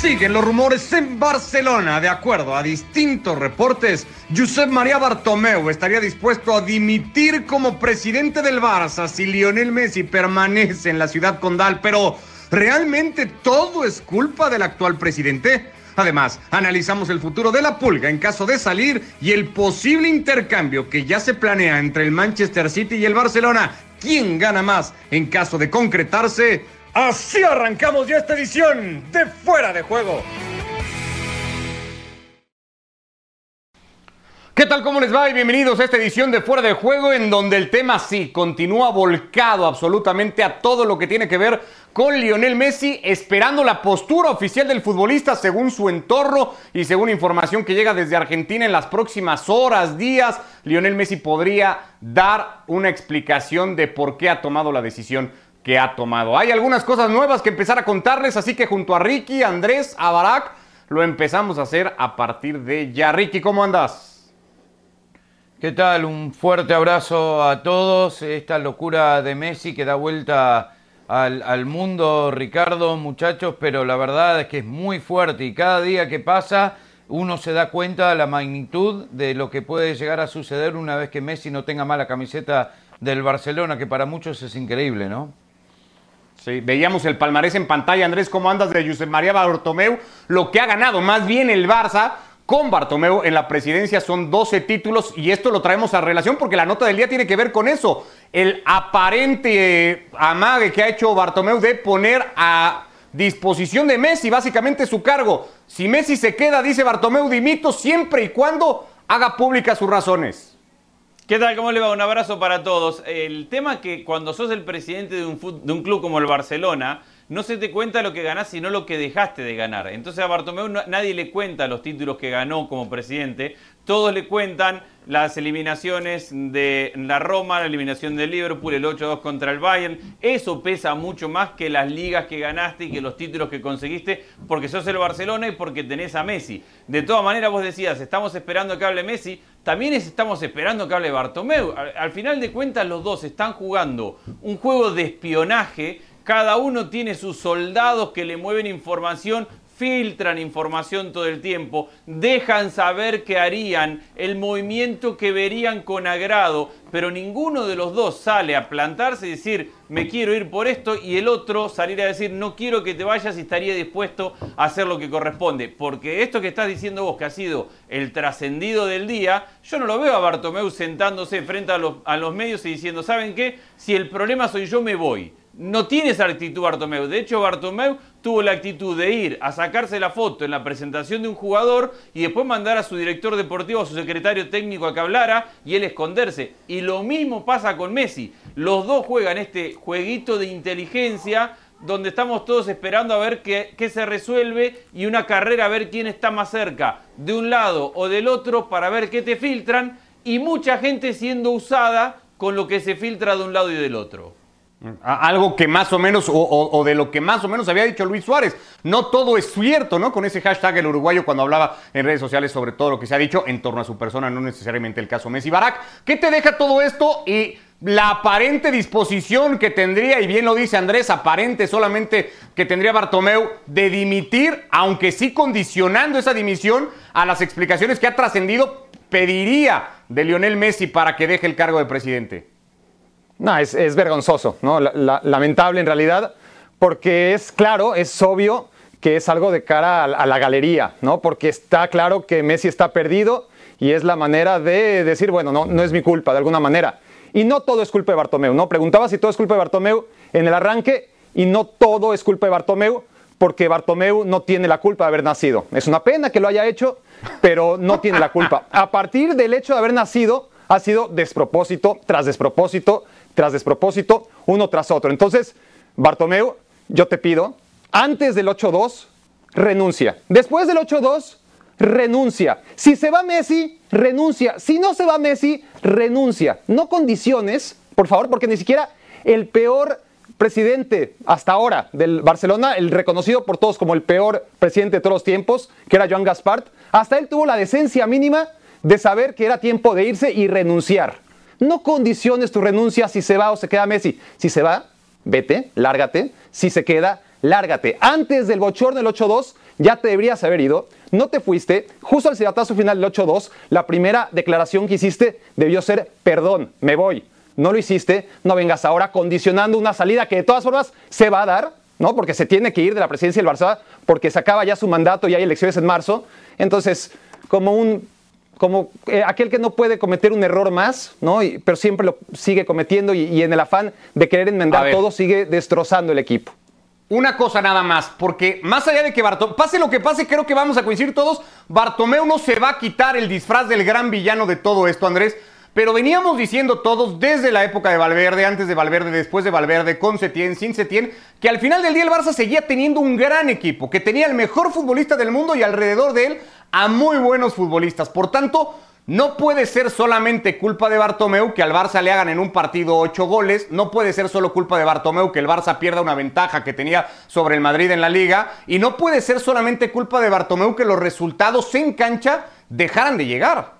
Siguen los rumores en Barcelona. De acuerdo a distintos reportes, Josep María Bartomeu estaría dispuesto a dimitir como presidente del Barça si Lionel Messi permanece en la ciudad condal. Pero, ¿realmente todo es culpa del actual presidente? Además, analizamos el futuro de la pulga en caso de salir y el posible intercambio que ya se planea entre el Manchester City y el Barcelona. ¿Quién gana más en caso de concretarse? Así arrancamos ya esta edición de Fuera de Juego. ¿Qué tal? ¿Cómo les va? Y bienvenidos a esta edición de Fuera de Juego en donde el tema sí continúa volcado absolutamente a todo lo que tiene que ver con Lionel Messi, esperando la postura oficial del futbolista según su entorno y según información que llega desde Argentina en las próximas horas, días. Lionel Messi podría dar una explicación de por qué ha tomado la decisión que ha tomado. Hay algunas cosas nuevas que empezar a contarles, así que junto a Ricky, Andrés, a lo empezamos a hacer a partir de ya. Ricky, ¿cómo andas? ¿Qué tal? Un fuerte abrazo a todos. Esta locura de Messi que da vuelta al, al, mundo, Ricardo, muchachos, pero la verdad es que es muy fuerte y cada día que pasa uno se da cuenta de la magnitud de lo que puede llegar a suceder una vez que Messi no tenga más la camiseta del Barcelona, que para muchos es increíble, ¿no? Veíamos el palmarés en pantalla, Andrés, cómo andas de Josep María Bartomeu, lo que ha ganado más bien el Barça con Bartomeu en la presidencia son 12 títulos y esto lo traemos a relación porque la nota del día tiene que ver con eso, el aparente eh, amague que ha hecho Bartomeu de poner a disposición de Messi básicamente su cargo. Si Messi se queda, dice Bartomeu, dimito siempre y cuando haga públicas sus razones. ¿Qué tal? ¿Cómo le va? Un abrazo para todos. El tema que cuando sos el presidente de un, de un club como el Barcelona, no se te cuenta lo que ganás, sino lo que dejaste de ganar. Entonces a Bartomeu nadie le cuenta los títulos que ganó como presidente, todos le cuentan las eliminaciones de la Roma, la eliminación del Liverpool, el 8-2 contra el Bayern. Eso pesa mucho más que las ligas que ganaste y que los títulos que conseguiste porque sos el Barcelona y porque tenés a Messi. De todas maneras, vos decías, estamos esperando que hable Messi, también estamos esperando que hable Bartomeu. Al final de cuentas, los dos están jugando un juego de espionaje. Cada uno tiene sus soldados que le mueven información filtran información todo el tiempo, dejan saber que harían el movimiento que verían con agrado, pero ninguno de los dos sale a plantarse y decir me quiero ir por esto y el otro salir a decir no quiero que te vayas y estaría dispuesto a hacer lo que corresponde. Porque esto que estás diciendo vos, que ha sido el trascendido del día, yo no lo veo a Bartomeu sentándose frente a los, a los medios y diciendo, ¿saben qué? Si el problema soy yo, me voy no tiene esa actitud Bartomeu. De hecho, Bartomeu tuvo la actitud de ir a sacarse la foto en la presentación de un jugador y después mandar a su director deportivo, a su secretario técnico a que hablara y él esconderse. Y lo mismo pasa con Messi. Los dos juegan este jueguito de inteligencia donde estamos todos esperando a ver qué, qué, se resuelve y una carrera a ver quién está más cerca, de un lado o del otro, para ver qué te filtran y mucha gente siendo usada con lo que se filtra de un lado y del otro. Algo que más o menos, o, de lo que más o menos había dicho Luis Suárez. No todo es cierto, ¿no? Con ese hashtag el uruguayo cuando hablaba en redes sociales sobre todo lo que se ha dicho en torno a su persona, no necesariamente el caso Messi Barak. ¿Qué te deja todo esto y la aparente disposición que tendría, y bien lo dice Andrés, aparente solamente que tendría Bartomeu de dimitir, aunque sí condicionando esa dimisión a las explicaciones que ha trascendido, pediría de Lionel Messi para que deje el cargo de presidente? No, es, es vergonzoso, ¿no? La, la, lamentable en realidad, porque es claro, es obvio que es algo de cara a, a, la galería, ¿no? Porque está claro que Messi está perdido y es la manera de decir, bueno, no, no es mi culpa, de alguna manera. Y no todo es culpa de Bartomeu, ¿no? Preguntaba si todo es culpa de Bartomeu en el arranque y no todo es culpa de Bartomeu porque Bartomeu no tiene la culpa de haber nacido. Es una pena que lo haya hecho, pero no tiene la culpa. A partir del hecho de haber nacido, ha sido despropósito tras despropósito tras despropósito, uno tras otro. Entonces, Bartomeu, yo te pido, antes del 8-2, renuncia. Después del 8-2, renuncia. Si se va Messi, renuncia. Si no se va Messi, renuncia. No condiciones, por favor, porque ni siquiera el peor presidente hasta ahora del Barcelona, el reconocido por todos como el peor presidente de todos los tiempos, que era Joan Gaspart, hasta él tuvo la decencia mínima de saber que era tiempo de irse y renunciar. No condiciones tu renuncia si se va o se queda Messi. Si se va, vete, lárgate. Si se queda, lárgate. Antes del bochorno del 8-2, ya te deberías haber ido, no te fuiste, justo al silbatazo final del 8-2, la primera declaración que hiciste debió ser, perdón, me voy. No lo hiciste, no vengas ahora condicionando una salida que de todas formas se va a dar, ¿no? Porque se tiene que ir de la presidencia del Barça, porque se acaba ya su mandato y hay elecciones en marzo. Entonces, como un como eh, aquel que no puede cometer un error más, ¿no? pero siempre lo sigue cometiendo y, en el afán de querer enmendar todo sigue destrozando el equipo. Una cosa nada más, porque más allá de que Bartomeu, pase lo que pase, creo que vamos a coincidir todos, Bartomeu no se va a quitar el disfraz del gran villano de todo esto, Andrés. Pero veníamos diciendo todos desde la época de Valverde, antes de Valverde, después de Valverde, con Setién, sin Setién, que al final del día el Barça seguía teniendo un gran equipo, que tenía el mejor futbolista del mundo y alrededor de él a muy buenos futbolistas. Por tanto, no puede ser solamente culpa de Bartomeu que al Barça le hagan en un partido ocho goles. No puede ser solo culpa de Bartomeu que el Barça pierda una ventaja que tenía sobre el Madrid en la liga. Y no puede ser solamente culpa de Bartomeu que los resultados en cancha dejaran de llegar.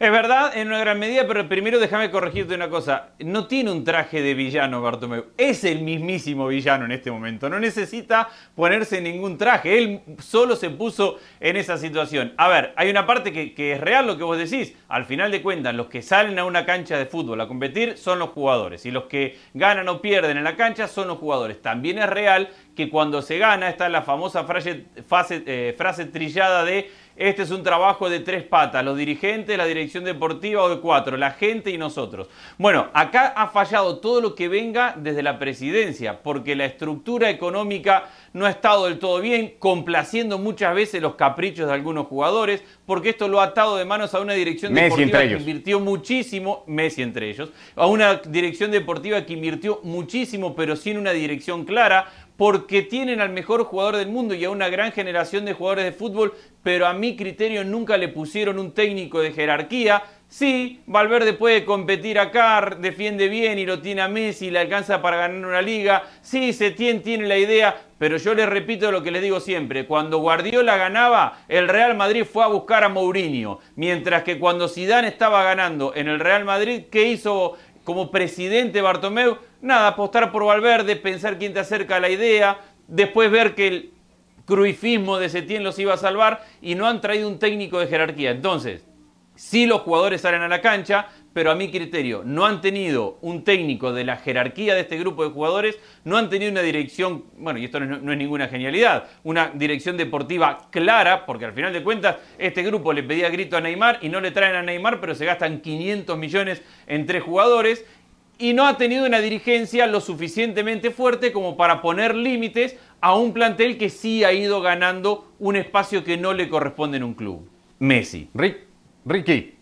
Es verdad, en una gran medida, pero primero déjame corregirte una cosa. No tiene un traje de villano Bartomeu. Es el mismísimo villano en este momento. No necesita ponerse ningún traje. Él solo se puso en esa situación. A ver, hay una parte que, es real lo que vos decís. Al final de cuentas, los que salen a una cancha de fútbol a competir son los jugadores. Y los que ganan o pierden en la cancha son los jugadores. También es real que cuando se gana está la famosa frase, eh, frase trillada de este es un trabajo de tres patas, los dirigentes, la dirección deportiva o de cuatro, la gente y nosotros. Bueno, acá ha fallado todo lo que venga desde la presidencia, porque la estructura económica no ha estado del todo bien, complaciendo muchas veces los caprichos de algunos jugadores, porque esto lo ha atado de manos a una dirección deportiva que invirtió muchísimo, Messi entre ellos, a una dirección deportiva que invirtió muchísimo, pero sin una dirección clara, porque tienen al mejor jugador del mundo y a una gran generación de jugadores de fútbol, pero a mi criterio nunca le pusieron un técnico de jerarquía. Sí, Valverde puede competir acá, defiende bien y lo tiene a Messi le alcanza para ganar una liga. Sí, Setién tiene la idea, pero yo les repito lo que les digo siempre, cuando Guardiola ganaba, el Real Madrid fue a buscar a Mourinho, mientras que cuando Zidane estaba ganando en el Real Madrid, ¿qué hizo como presidente Bartomeu? nada, apostar por Valverde, pensar quién te acerca a la idea, después ver que el cruifismo de Setién los iba a salvar y no han traído un técnico de jerarquía. Entonces, sí los jugadores salen a la cancha, pero a mi criterio no han tenido un técnico de la jerarquía de este grupo de jugadores, no han tenido una dirección, bueno, y esto no, es ninguna genialidad, una dirección deportiva clara, porque al final de cuentas este grupo le pedía grito a Neymar y no le traen a Neymar, pero se gastan 500 millones en tres jugadores, y no ha tenido una dirigencia lo suficientemente fuerte como para poner límites a un plantel que sí ha ido ganando un espacio que no le corresponde en un club. Messi. Ricky.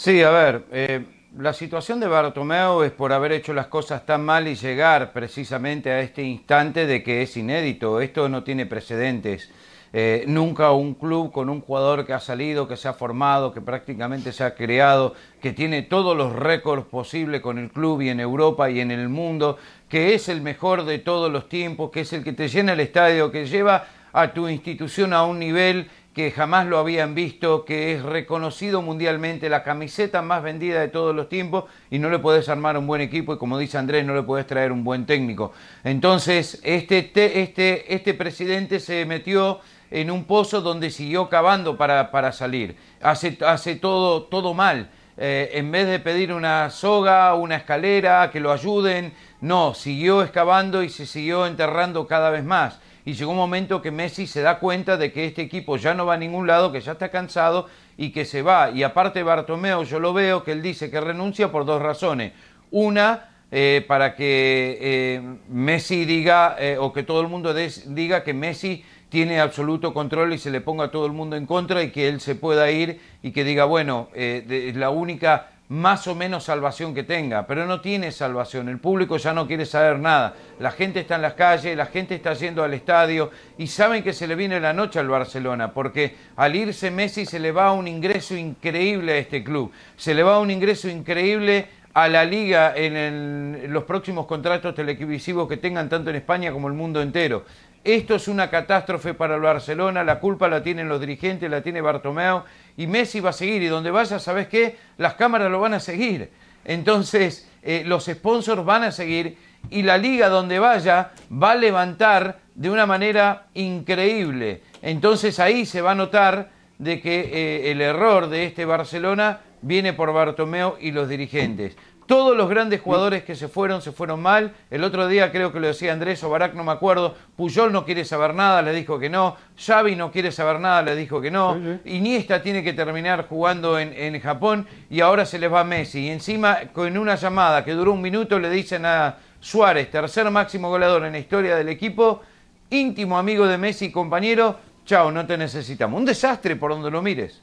Sí, a ver, eh, la situación de Bartomeu es por haber hecho las cosas tan mal y llegar precisamente a este instante de que es inédito. Esto no tiene precedentes. Eh, nunca un club con un jugador que ha salido, que se ha formado, que prácticamente se ha creado, que tiene todos los récords posibles con el club y en Europa y en el mundo, que es el mejor de todos los tiempos, que es el que te llena el estadio, que lleva a tu institución a un nivel que jamás lo habían visto, que es reconocido mundialmente, la camiseta más vendida de todos los tiempos y no le puedes armar un buen equipo y como dice Andrés, no le puedes traer un buen técnico. Entonces, este, este, este presidente se metió en un pozo donde siguió cavando para, para salir. Hace, hace todo, todo mal. Eh, en vez de pedir una soga, una escalera, que lo ayuden, no, siguió excavando y se siguió enterrando cada vez más. Y llegó un momento que Messi se da cuenta de que este equipo ya no va a ningún lado, que ya está cansado y que se va. Y aparte Bartomeo, yo lo veo que él dice que renuncia por dos razones. Una, eh, para que eh, Messi diga, o que todo el mundo diga que Messi tiene absoluto control y se le ponga a todo el mundo en contra y que él se pueda ir y que diga, bueno, eh, es la única más o menos salvación que tenga, pero no tiene salvación, el público ya no quiere saber nada, la gente está en las calles, la gente está yendo al estadio y saben que se le viene la noche al Barcelona, porque al irse Messi se le va un ingreso increíble a este club, se le va un ingreso increíble a la liga en los próximos contratos televisivos que tengan tanto en España como el mundo entero. Esto es una catástrofe para el Barcelona, la culpa la tienen los dirigentes, la tiene Bartomeu y Messi va a seguir y donde vaya, ¿sabes qué? Las cámaras lo van a seguir. Entonces, eh, los sponsors van a seguir y la liga donde vaya va a levantar de una manera increíble. Entonces ahí se va a notar de que eh, el error de este Barcelona viene por Bartomeu y los dirigentes. Todos los grandes jugadores que se fueron, se fueron mal. El otro día creo que lo decía Andrés o Barak, no me acuerdo. Puyol no quiere saber nada, le dijo que no. Xavi no quiere saber nada, le dijo que no. Iniesta tiene que terminar jugando en, en Japón y ahora se les va Messi. Y encima, con una llamada que duró un minuto, le dicen a Suárez, tercer máximo goleador en la historia del equipo, íntimo amigo de Messi y compañero, chao, no te necesitamos. Un desastre por donde lo mires.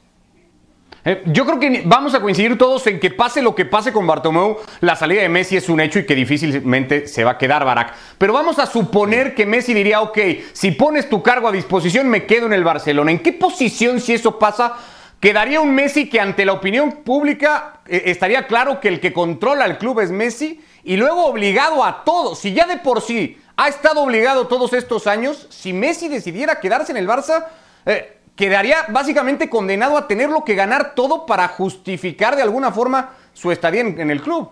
Eh, yo creo que vamos a coincidir todos en que pase lo que pase con Bartomeu, la salida de Messi es un hecho y que difícilmente se va a quedar Barak. Pero vamos a suponer que Messi diría, ok, si pones tu cargo a disposición me quedo en el Barcelona. ¿En qué posición si eso pasa? Quedaría un Messi que ante la opinión pública eh, estaría claro que el que controla el club es Messi y luego obligado a todos. Si ya de por sí ha estado obligado todos estos años, si Messi decidiera quedarse en el Barça, eh, quedaría básicamente condenado a tenerlo que ganar todo para justificar de alguna forma su estadía en, el club.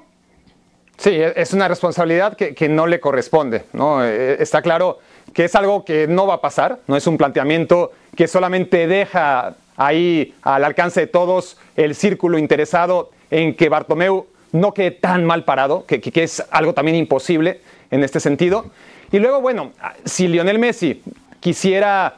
Sí, e, es una responsabilidad que, no le corresponde. ¿no? E, está claro que es algo que no va a pasar, no es un planteamiento que solamente deja ahí al alcance de todos el círculo interesado en que Bartomeu no quede tan mal parado, que, que es algo también imposible en este sentido. Y luego, bueno, si Lionel Messi quisiera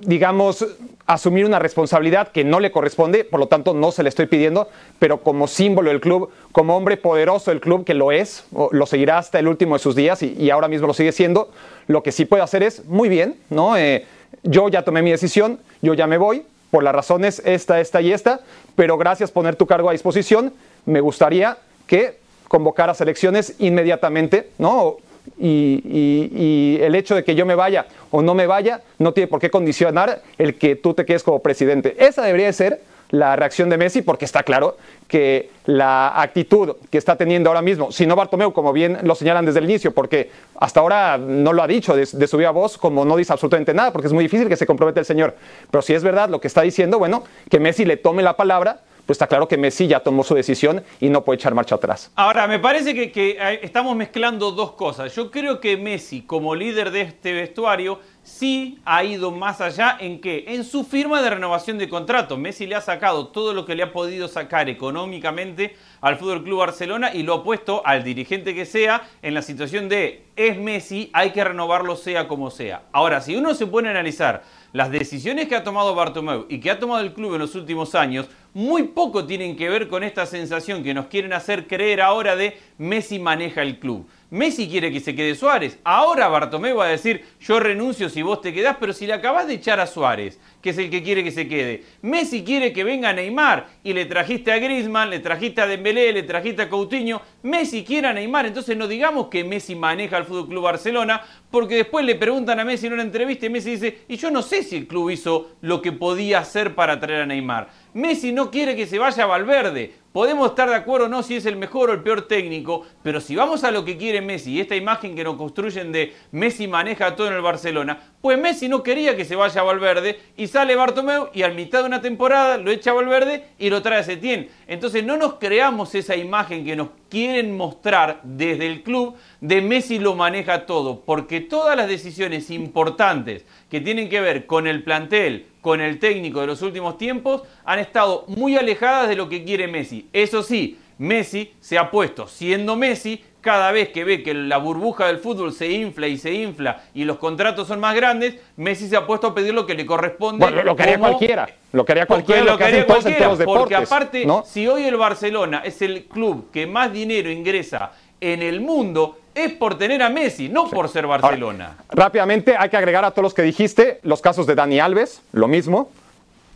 digamos, asumir una responsabilidad que no le corresponde, por lo tanto no se le estoy pidiendo, pero como símbolo del club, como hombre poderoso del club que lo es, lo seguirá hasta el último de sus días y, ahora mismo lo sigue siendo, lo que sí puede hacer es, muy bien, ¿no? Eh, yo ya tomé mi decisión, yo ya me voy, por las razones esta, esta y esta, pero gracias poner tu cargo a disposición, me gustaría que convocaras elecciones inmediatamente, ¿no? Y, el hecho de que yo me vaya o no me vaya no tiene por qué condicionar el que tú te quedes como presidente. Esa debería ser la reacción de Messi porque está claro que la actitud que está teniendo ahora mismo, si no Bartomeu, como bien lo señalan desde el inicio, porque hasta ahora no lo ha dicho de, su viva voz, como no dice absolutamente nada, porque es muy difícil que se comprometa el señor. Pero si es verdad lo que está diciendo, bueno, que Messi le tome la palabra pues está claro que Messi ya tomó su decisión y no puede echar marcha atrás. Ahora, me parece que, que, estamos mezclando dos cosas. Yo creo que Messi, como líder de este vestuario, sí ha ido más allá en que en su firma de renovación de contrato, Messi le ha sacado todo lo que le ha podido sacar económicamente al Fútbol Club Barcelona y lo ha puesto al dirigente que sea en la situación de es Messi, hay que renovarlo sea como sea. Ahora, si uno se pone a analizar las decisiones que ha tomado Bartomeu y que ha tomado el club en los últimos años muy poco tienen que ver con esta sensación que nos quieren hacer creer ahora de Messi maneja el club. Messi quiere que se quede Suárez. Ahora Bartomeu va a decir, yo renuncio si vos te quedás, pero si le acabas de echar a Suárez, que es el que quiere que se quede. Messi quiere que venga Neymar y le trajiste a Griezmann, le trajiste a Dembélé, le trajiste a Coutinho. Messi quiere a Neymar, entonces no digamos que Messi maneja el Fútbol Club Barcelona, porque después le preguntan a Messi en una entrevista y Messi dice, y yo no sé si el club hizo lo que podía hacer para traer a Neymar. Messi no quiere que se vaya a Valverde. Podemos estar de acuerdo o no si es el mejor o el peor técnico, pero si vamos a lo que quiere Messi y esta imagen que nos construyen de Messi maneja todo en el Barcelona, pues Messi no quería que se vaya a Valverde y sale Bartomeu y al mitad de una temporada lo echa Valverde y lo trae a Setién. Entonces no nos creamos esa imagen que nos quieren mostrar desde el club de Messi lo maneja todo, porque todas las decisiones importantes que tienen que ver con el plantel, con el técnico de los últimos tiempos, han estado muy alejadas de lo que quiere Messi. Eso sí, Messi se ha puesto, siendo Messi, cada vez que ve que la burbuja del fútbol se infla y se infla y los contratos son más grandes, Messi se ha puesto a pedir lo que le corresponde. Bueno, lo que haría cualquiera. Lo que haría cualquiera. Lo que, haría cualquiera. porque aparte, si hoy el Barcelona es el club que más dinero ingresa en el mundo, es por tener a Messi, no por ser Barcelona. rápidamente hay que agregar a todos los que dijiste los casos de Dani Alves, lo mismo.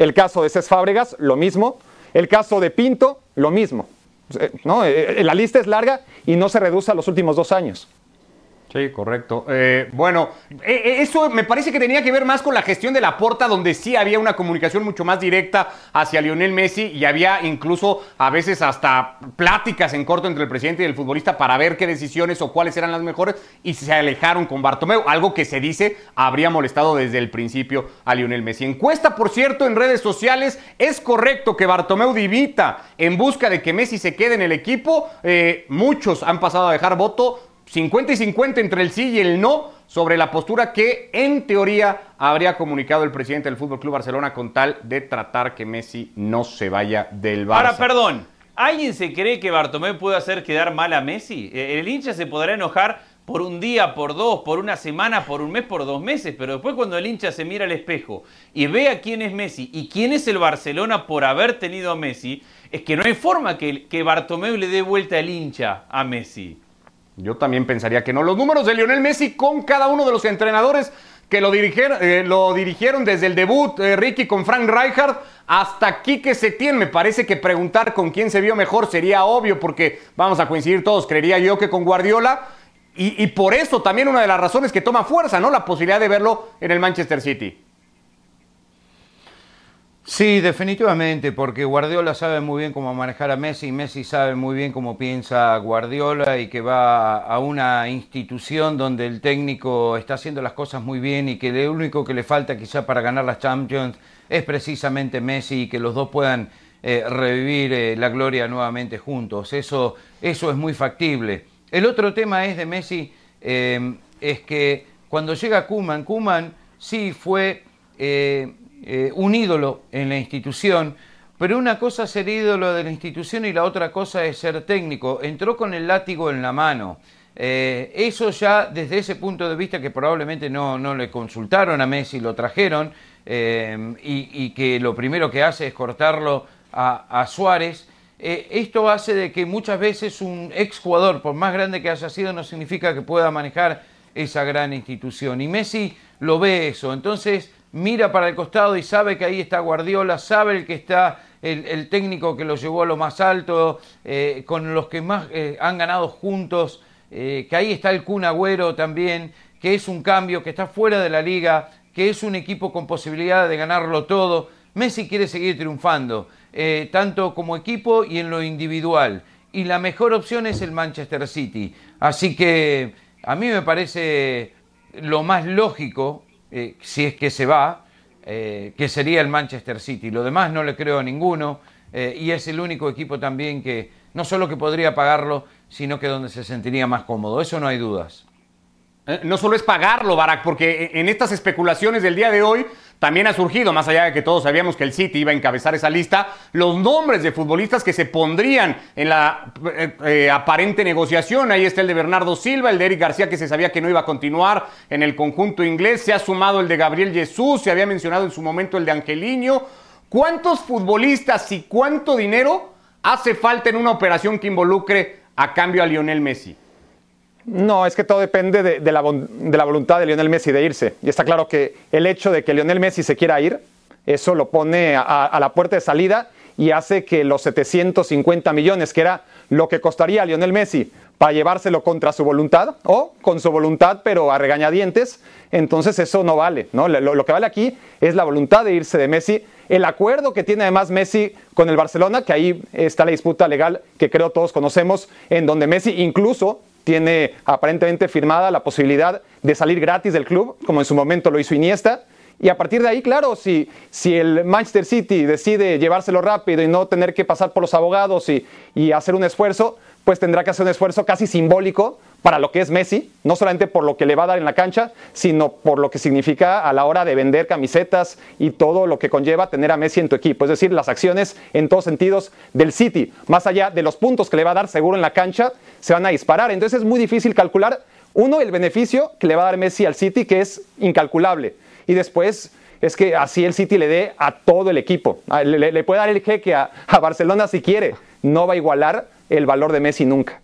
El caso de Cés Fábregas, lo mismo. El caso de Pinto, lo mismo. Eh, ¿no? Eh, la lista es larga y no se reduce a los últimos dos años. Sí, correcto. Eh, bueno, eh, eh, eso me parece que tenía que ver más con la gestión de la porta, donde sí había una comunicación mucho más directa hacia Lionel Messi y había incluso a veces hasta pláticas en corto entre el presidente y el futbolista para ver qué decisiones o cuáles eran las mejores y se alejaron con Bartomeu, algo que se dice habría molestado desde el principio a Lionel Messi. Encuesta, por cierto, en redes sociales, ¿es correcto que Bartomeu divita en busca de que Messi se quede en el equipo? muchos han pasado a dejar voto 50 y 50 entre el sí y el no sobre la postura que en teoría habría comunicado el presidente del Fútbol Club Barcelona con tal de tratar que Messi no se vaya del Barça. Ahora, perdón, ¿alguien se cree que Bartomeu puede hacer quedar mal a Messi? Eh, El hincha se podrá enojar por un día, por dos, por una semana, por un mes, por dos meses, pero después cuando el hincha se mira al espejo y ve a quién es Messi y quién es el Barcelona por haber tenido a Messi, es que no hay forma que, que Bartomeu le dé vuelta el hincha a Messi. Yo también pensaría que no. Los números de Lionel Messi con cada uno de los entrenadores que lo dirigieron, eh, lo dirigieron desde el debut, eh, Ricky con Frank Rijkaard, hasta Quique Setién. Me parece que preguntar con quién se vio mejor sería obvio, porque vamos a coincidir todos, creería yo que con Guardiola. Y, y por eso también una de las razones que toma fuerza, ¿no? La posibilidad de verlo en el Manchester City. Sí, definitivamente, porque Guardiola sabe muy bien cómo manejar a Messi y Messi sabe muy bien cómo piensa Guardiola y que va a una institución donde el técnico está haciendo las cosas muy bien y que lo único que le falta quizá para ganar las Champions es precisamente Messi y que los dos puedan eh, revivir eh, la gloria nuevamente juntos. Eso, eso es muy factible. El otro tema es de Messi, eh, es que cuando llega Kuman, Kuman sí fue eh, eh, un ídolo en la institución, pero una cosa es ser ídolo de la institución y la otra cosa es ser técnico. Entró con el látigo en la mano. Eh, eso ya desde ese punto de vista que probablemente no, no le consultaron a Messi, lo trajeron eh, y, que lo primero que hace es cortarlo a, Suárez. Esto hace de que muchas veces un exjugador, por más grande que haya sido, no significa que pueda manejar esa gran institución. Y Messi lo ve eso. Entonces mira para el costado y sabe que ahí está Guardiola, sabe el que está el, técnico que lo llevó a lo más alto, eh, con los que más eh, han ganado juntos, eh, que ahí está el Kun Agüero también, que es un cambio, que está fuera de la liga, que es un equipo con posibilidad de ganarlo todo. Messi quiere seguir triunfando, tanto como equipo y en lo individual. Y la mejor opción es el Manchester City. Así que a mí me parece lo más lógico, eh, si es que se va, eh, que sería el Manchester City. Lo demás no le creo a ninguno eh, y es el único equipo también que no solo que podría pagarlo, sino que donde se sentiría más cómodo. Eso no hay dudas. No solo es pagarlo, Barack, porque en estas especulaciones del día de hoy también ha surgido, más allá de que todos sabíamos que el City iba a encabezar esa lista, los nombres de futbolistas que se pondrían en la eh, eh, aparente negociación. Ahí está el de Bernardo Silva, el de Eric García, que se sabía que no iba a continuar en el conjunto inglés. Se ha sumado el de Gabriel Jesús, se había mencionado en su momento el de Angeliño. ¿Cuántos futbolistas y cuánto dinero hace falta en una operación que involucre a cambio a Lionel Messi? No, es que todo depende de, la, de la voluntad de Lionel Messi de irse. Y está claro que el hecho de que Lionel Messi se quiera ir, eso lo pone a, a la puerta de salida y hace que los 750 millones, que era lo que costaría a Lionel Messi para llevárselo contra su voluntad o con su voluntad pero a regañadientes, entonces eso no vale. ¿no? Lo, lo que vale aquí es la voluntad de irse de Messi, el acuerdo que tiene además Messi con el Barcelona, que ahí está la disputa legal que creo todos conocemos, en donde Messi incluso tiene aparentemente firmada la posibilidad de salir gratis del club, como en su momento lo hizo Iniesta. Y a partir de ahí, claro, si, si el Manchester City decide llevárselo rápido y no tener que pasar por los abogados y, y hacer un esfuerzo, pues tendrá que hacer un esfuerzo casi simbólico para lo que es Messi, no solamente por lo que le va a dar en la cancha, sino por lo que significa a la hora de vender camisetas y todo lo que conlleva tener a Messi en tu equipo. Es decir, las acciones en todos sentidos del City, más allá de los puntos que le va a dar seguro en la cancha, se van a disparar. Entonces es muy difícil calcular, uno, el beneficio que le va a dar Messi al City, que es incalculable. Y después es que así el City le dé a todo el equipo. A- Le, le- le puede dar el jeque a, a Barcelona si quiere. No va a igualar el valor de Messi nunca.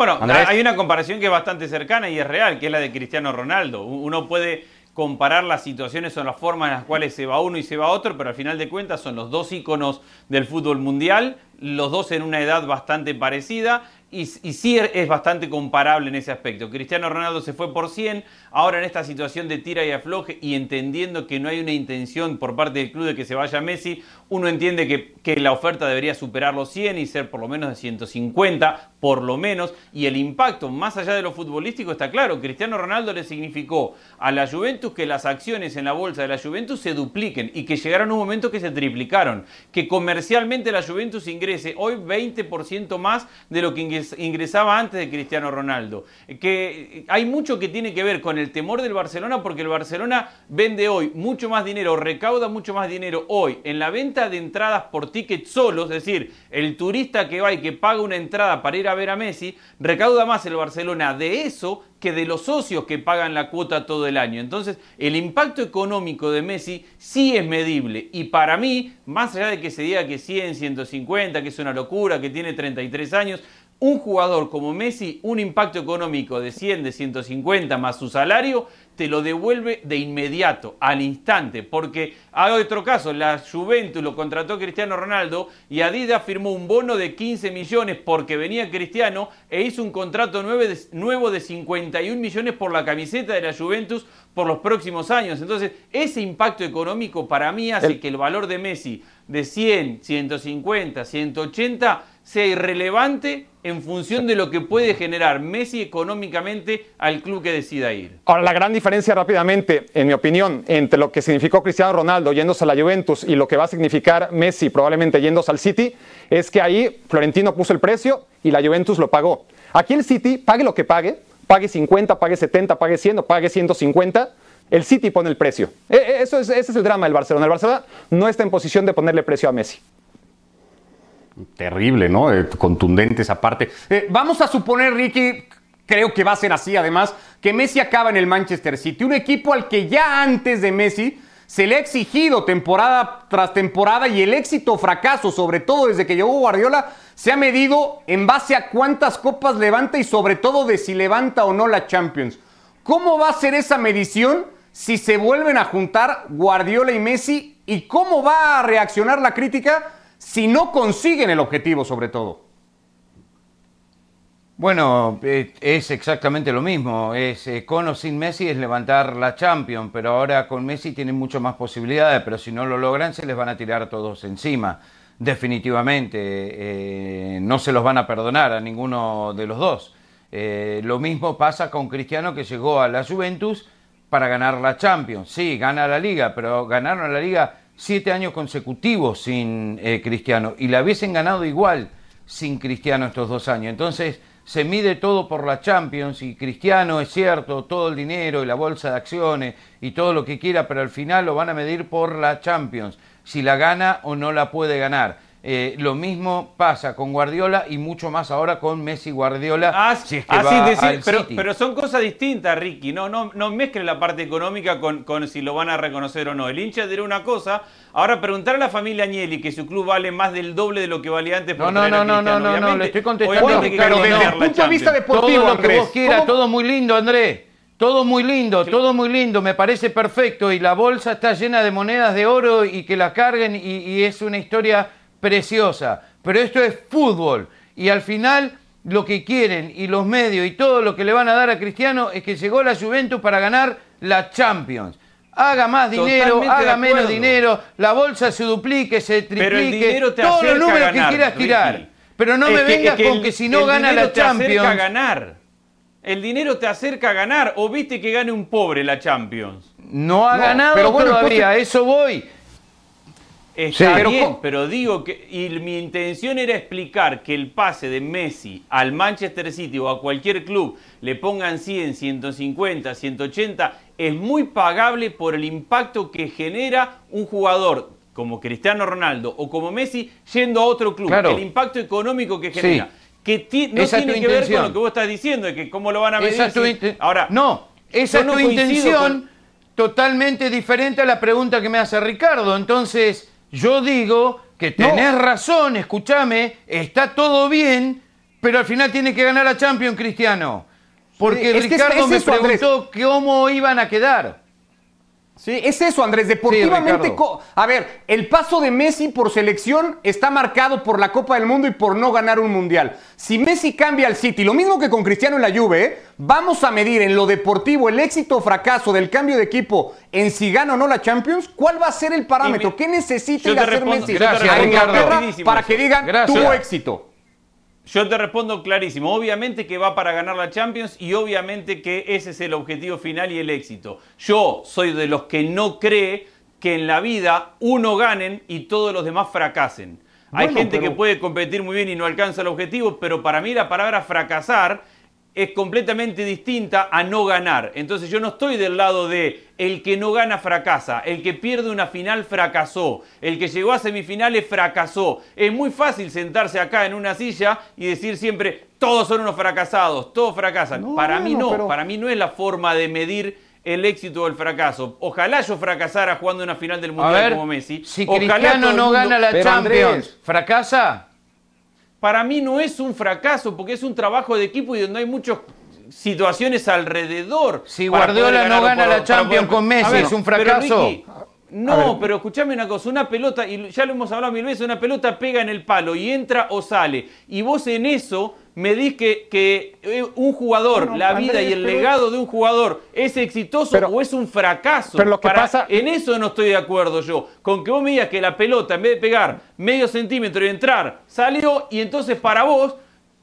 Bueno, Andrés. hay una comparación que es bastante cercana y es real, que es la de Cristiano Ronaldo. Uno puede comparar las situaciones o las formas en las cuales se va uno y se va otro, pero al final de cuentas son los dos íconos del fútbol mundial, los dos en una edad bastante parecida y, y sí es bastante comparable en ese aspecto. Cristiano Ronaldo se fue por 100, ahora en esta situación de tira y afloje y entendiendo que no hay una intención por parte del club de que se vaya Messi, uno entiende que, que la oferta debería superar los 100 y ser por lo menos de 150, por lo menos, y el impacto más allá de lo futbolístico está claro, Cristiano Ronaldo le significó a la Juventus que las acciones en la bolsa de la Juventus se dupliquen y que llegaron un momento que se triplicaron, que comercialmente la Juventus ingrese hoy 20% más de lo que ingresó ingresaba antes de Cristiano Ronaldo. Que hay mucho que tiene que ver con el temor del Barcelona porque el Barcelona vende hoy mucho más dinero, recauda mucho más dinero hoy en la venta de entradas por ticket solos, es decir, el turista que va y que paga una entrada para ir a ver a Messi, recauda más el Barcelona de eso que de los socios que pagan la cuota todo el año. Entonces, el impacto económico de Messi sí es medible. Y para mí, más allá de que se diga que 100, 150, que es una locura, que tiene 33 años, un jugador como Messi, un impacto económico de 100, de 150 más su salario, te lo devuelve de inmediato, al instante. Porque hay otro caso, la Juventus lo contrató Cristiano Ronaldo y Adidas firmó un bono de 15 millones porque venía Cristiano e hizo un contrato nuevo de 51 millones por la camiseta de la Juventus por los próximos años. Entonces, ese impacto económico para mí hace que el valor de Messi de 100, 150, 180 sea irrelevante en función de lo que puede generar Messi económicamente al club que decida ir. Ahora, la gran diferencia rápidamente, en mi opinión, entre lo que significó Cristiano Ronaldo yéndose a la Juventus y lo que va a significar Messi probablemente yéndose al City, es que ahí Florentino puso el precio y la Juventus lo pagó. Aquí el City, pague lo que pague, pague 50, pague 70, pague 100 o pague 150, el City pone el precio. E, e, eso ese es el drama del Barcelona. El Barcelona no está en posición de ponerle precio a Messi. Terrible, ¿no? Eh, contundente esa parte. Eh, vamos a suponer, Ricky, creo que va a ser así además, que Messi acaba en el Manchester City, un equipo al que ya antes de Messi se le ha exigido temporada tras temporada y el éxito fracaso, sobre todo desde que llegó Guardiola, se ha medido en base a cuántas copas levanta y sobre todo de si levanta o no la Champions. ¿Cómo va a ser esa medición si se vuelven a juntar Guardiola y Messi y cómo va a reaccionar la crítica? Si no consiguen el objetivo sobre todo? Bueno, eh, es exactamente lo mismo. Es, eh, con o sin Messi es levantar la Champions, pero ahora con Messi tienen mucho más posibilidades, pero si no lo logran se les van a tirar todos encima. Definitivamente, eh, no se los van a perdonar a ninguno de los dos. lo mismo pasa con Cristiano que llegó a la Juventus para ganar la Champions. Sí, gana la liga, pero ganaron la liga siete años consecutivos sin eh, Cristiano y la hubiesen ganado igual sin Cristiano estos dos años. Entonces se mide todo por la Champions y Cristiano es cierto, todo el dinero y la bolsa de acciones y todo lo que quiera, pero al final lo van a medir por la Champions, si la gana o no la puede ganar. Eh, lo mismo pasa con Guardiola y mucho más ahora con Messi Guardiola. Ah, si es que decir, pero, pero, son cosas distintas, Ricky. No, no, no mezclen la parte económica con, con, si lo van a reconocer o no. El hincha dirá una cosa. Ahora preguntar a la familia Agnelli que su club vale más del doble de lo que valía antes. Por no, no, no, no, no, no, le estoy contestando. pero desde el punto de vista deportivo, todo lo que vos quieras, todo muy lindo, Andrés. Todo muy lindo, todo muy lindo, me parece perfecto y la bolsa está llena de monedas de oro y que la carguen y es una historia preciosa, pero esto es fútbol y al final lo que quieren y los medios y todo lo que le van a dar a Cristiano es que llegó la Juventus para ganar la Champions. Haga más dinero, haga menos dinero, la bolsa se duplique, se triplique, todos los números que quieras tirar. Pero no me vengas con que si no gana la Champions. a ganar. El dinero te acerca a ganar. ¿O viste que gane un pobre la Champions? No ha ganado pero todavía, a eso voy. Está bien, pero digo que y mi intención era explicar que el pase de Messi al Manchester City o a cualquier club le pongan 100, 150, 180 es muy pagable por el impacto que genera un jugador como Cristiano Ronaldo o como Messi yendo a otro club, el impacto económico que genera. Que no tiene que ver con lo que vos estás diciendo, de que cómo lo van a medir. Ahora, no, esa es tu intención totalmente diferente a la pregunta que me hace Ricardo. Entonces, yo digo que tenés razón, escúchame, está todo bien, pero al final tiene que ganar a Champions Cristiano. Porque Ricardo me preguntó cómo iban a quedar. Sí, es eso, Andrés. Deportivamente, a ver, el paso de Messi por selección está marcado por la Copa del Mundo y por no ganar un mundial. Si Messi cambia al City, lo mismo que con Cristiano en la Juve, ¿eh? vamos a medir en lo deportivo el éxito o fracaso del cambio de equipo en si gana o no la Champions. ¿Cuál va a ser el parámetro? ¿Qué necesita hacer Messi para que digan tuvo éxito? Yo te respondo clarísimo. Obviamente que va para ganar la Champions y obviamente que ese es el objetivo final y el éxito. Yo soy de los que no cree que en la vida uno ganen y todos los demás fracasen. Hay gente pero- que puede competir muy bien y no alcanza el objetivo, pero para mí la palabra fracasar es completamente distinta a no ganar. Entonces yo no estoy del lado de el que no gana fracasa, el que pierde una final fracasó, el que llegó a semifinales fracasó. Es muy fácil sentarse acá en una silla y decir siempre todos son unos fracasados, todos fracasan. No, para mí no, pero- para mí no es la forma de medir el éxito o el fracaso. Ojalá yo fracasara jugando una final del Mundial ver, como Messi. si Ojalá Cristiano no mundo- gana la Pero, Champions, Andrés. ¿fracasa? Para mí no es un fracaso porque es un trabajo de equipo y donde hay muchas situaciones alrededor. Si Guardiola no gana la Champions poder- con Messi, ver, ¿es un pero, fracaso? Ricky, no, pero escúchame una cosa, una pelota, y ya lo hemos hablado mil veces, una pelota pega en el palo y entra o sale. Y vos en eso me dis que, que eh, un jugador, Bueno, la vida Andrés, y el pero- legado de un jugador es exitoso Pero- o es un fracaso. pero lo que pasa- En eso no estoy de acuerdo yo. Con que vos me digas que la pelota, en vez de pegar medio centímetro y entrar, salió y entonces para vos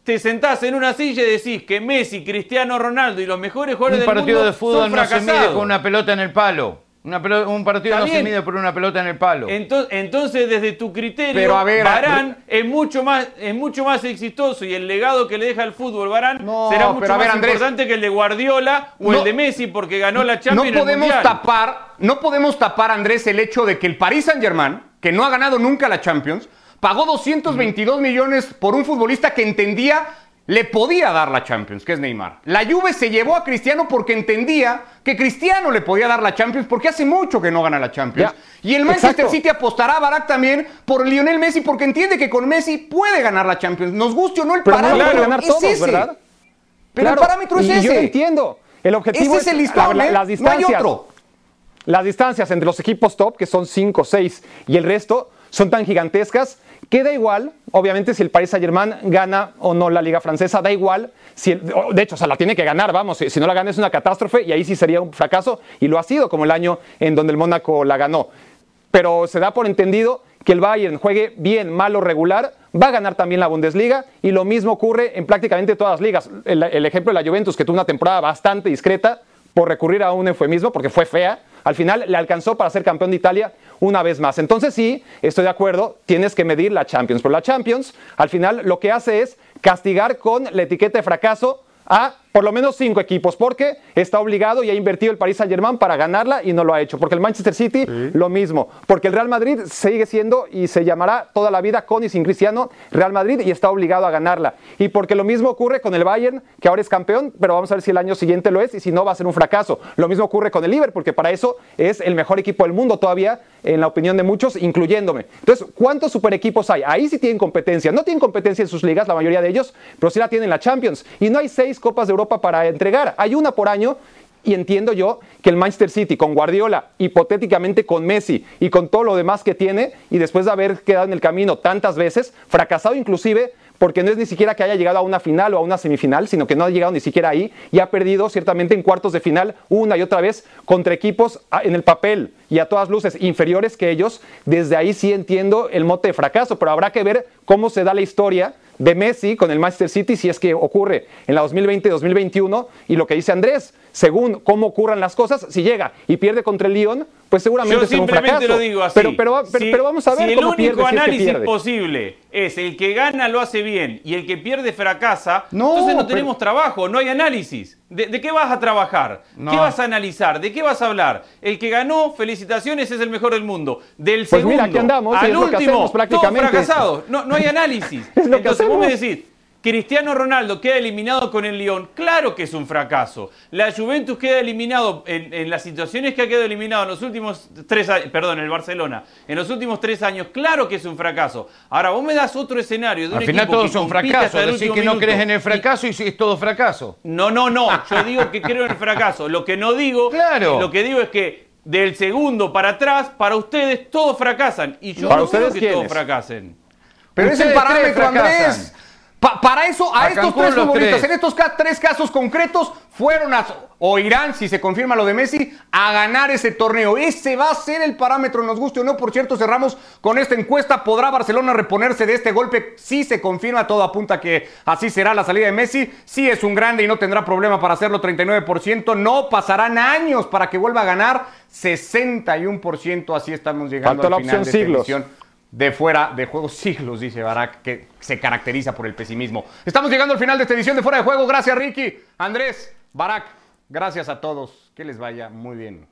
te sentás en una silla y decís que Messi, Cristiano Ronaldo y los mejores jugadores Un del partido mundo de fútbol son no se mide fracasados. con una pelota en el palo. Una un partido Está no se mide por una pelota en el palo. Entonces, entonces, desde tu criterio, Pero, a ver, Varane es mucho más es mucho más exitoso y el legado que le deja al fútbol No, será mucho ver, más Andrés. importante que el de Guardiola o No- el de Messi porque ganó la Champions no el podemos tapar, no podemos tapar, Andrés, el hecho de que el Paris Saint Germain, que no ha ganado nunca la Champions, pagó 222 millones por un futbolista que entendía le podía dar la Champions, que es Neymar. La Juve se llevó a Cristiano porque entendía que Cristiano le podía dar la Champions porque hace mucho que no gana la Champions. Ya, Y el Manchester exacto. City apostará a Barak también por Lionel Messi porque entiende que con Messi puede ganar la Champions. Nos guste o no el Pero no lo parámetro pueden ganar es todos, ese. ¿verdad? Pero Claro, el parámetro es y ese. Yo lo entiendo. El objetivo Ese es el listón, la- la- ¿eh? las No hay distancias. otro. Las distancias entre los equipos top, que son 5, 6, y el resto son tan gigantescas que da igual, obviamente, si el Paris Saint-Germain gana o no la Liga Francesa, da igual. Si de hecho, o la tiene que ganar, vamos. Si, no la gana es una catástrofe y ahí sí sería un fracaso, y lo ha sido, como el año en donde el Mónaco la ganó. Pero se da por entendido que el Bayern juegue bien, mal o regular, va a ganar también la Bundesliga y lo mismo ocurre en prácticamente todas las ligas. El, el ejemplo de la Juventus, que tuvo una temporada bastante discreta, por recurrir a un eufemismo, porque fue fea, al final le alcanzó para ser campeón de Italia una vez más. Entonces sí, estoy de acuerdo, tienes que medir la Champions, pero la Champions al final lo que hace es castigar con la etiqueta de fracaso a por lo menos cinco equipos, porque está obligado y ha invertido el Paris Saint Germain para ganarla y no lo ha hecho. Porque el Manchester City, lo mismo. Porque el Real Madrid sigue siendo y se llamará toda la vida con y sin Cristiano Real Madrid y está obligado a ganarla. Y porque lo mismo ocurre con el Bayern, que ahora es campeón, pero vamos a ver si el año siguiente lo es y si no va a ser un fracaso. Lo mismo ocurre con el Liverpool, porque para eso es el mejor equipo del mundo todavía, en la opinión de muchos, incluyéndome. Entonces, ¿cuántos super equipos hay? Ahí sí tienen competencia. No tienen competencia en sus ligas, la mayoría de ellos, pero sí la tienen en la Champions. Y no hay seis Copas de Europa para entregar. Hay una por año. Y entiendo yo que el Manchester City con Guardiola, hipotéticamente con Messi y con todo lo demás que tiene, y después de haber quedado en el camino tantas veces, fracasado inclusive, porque no es ni siquiera que haya llegado a una final o a una semifinal, sino que no ha llegado ni siquiera ahí y ha perdido ciertamente en cuartos de final una y otra vez contra equipos en el papel y a todas luces inferiores que ellos. Desde ahí sí entiendo el mote de fracaso, pero habrá que ver cómo se da la historia de Messi con el Manchester City si es que ocurre en la 2020-2021 y lo que dice Andrés, según cómo ocurran las cosas, si llega y pierde contra el Lyon, pues seguramente Yo será un simplemente fracaso. lo digo así. Pero, pero, pero, Si- pero vamos a ver si cómo el pierde único si es que análisis posible es el que gana lo hace bien y el que pierde fracasa, No, entonces no pero- tenemos trabajo, no hay análisis. ¿De, de qué vas a trabajar? No. ¿Qué vas a analizar? ¿De qué vas a hablar? El que ganó, felicitaciones, es el mejor del mundo. Del Pues segundo mira, aquí andamos y al último, hacemos prácticamente. todos fracasados. No, no hay análisis. Es lo que entonces vos me decís, Cristiano Ronaldo queda eliminado con el Lyon, claro que es un fracaso. La Juventus queda eliminado en, en las situaciones que ha quedado eliminado en los últimos tres años, perdón, el Barcelona, en los últimos tres años, claro que es un fracaso. Ahora vos me das otro escenario de un Al final equipo todos que son fracasos. último que no minuto crees en el y- fracaso y es todo fracaso. no, no, no. Yo digo que creo en el fracaso. Lo que no digo, Claro. lo que digo es que del segundo para atrás, para ustedes todos fracasan. Y yo ¿Para no creo que quiénes? todos fracasen. Pero es el parámetro, fracasan. Andrés. Pa- para eso, a, A estos Cancún tres los futbolistas, tres. en estos ca- tres casos concretos, fueron a, o irán, si se confirma lo de Messi, a ganar ese torneo. Ese va a ser el parámetro, nos guste o no. Por cierto, cerramos con esta encuesta. ¿Podrá Barcelona reponerse de este golpe? Si se confirma, todo apunta que así será la salida de Messi. Sí es un grande y no tendrá problema para hacerlo, 39%. No pasarán años para que vuelva a ganar, 61%. Así estamos llegando Faltó al la final opción de esta siglos. edición. De fuera de juego, siglos, dice Barak, que se caracteriza por el pesimismo. Estamos llegando al final de esta edición de Fuera de Juego. Gracias, Ricky, Andrés, Barak. Gracias a todos. Que les vaya muy bien.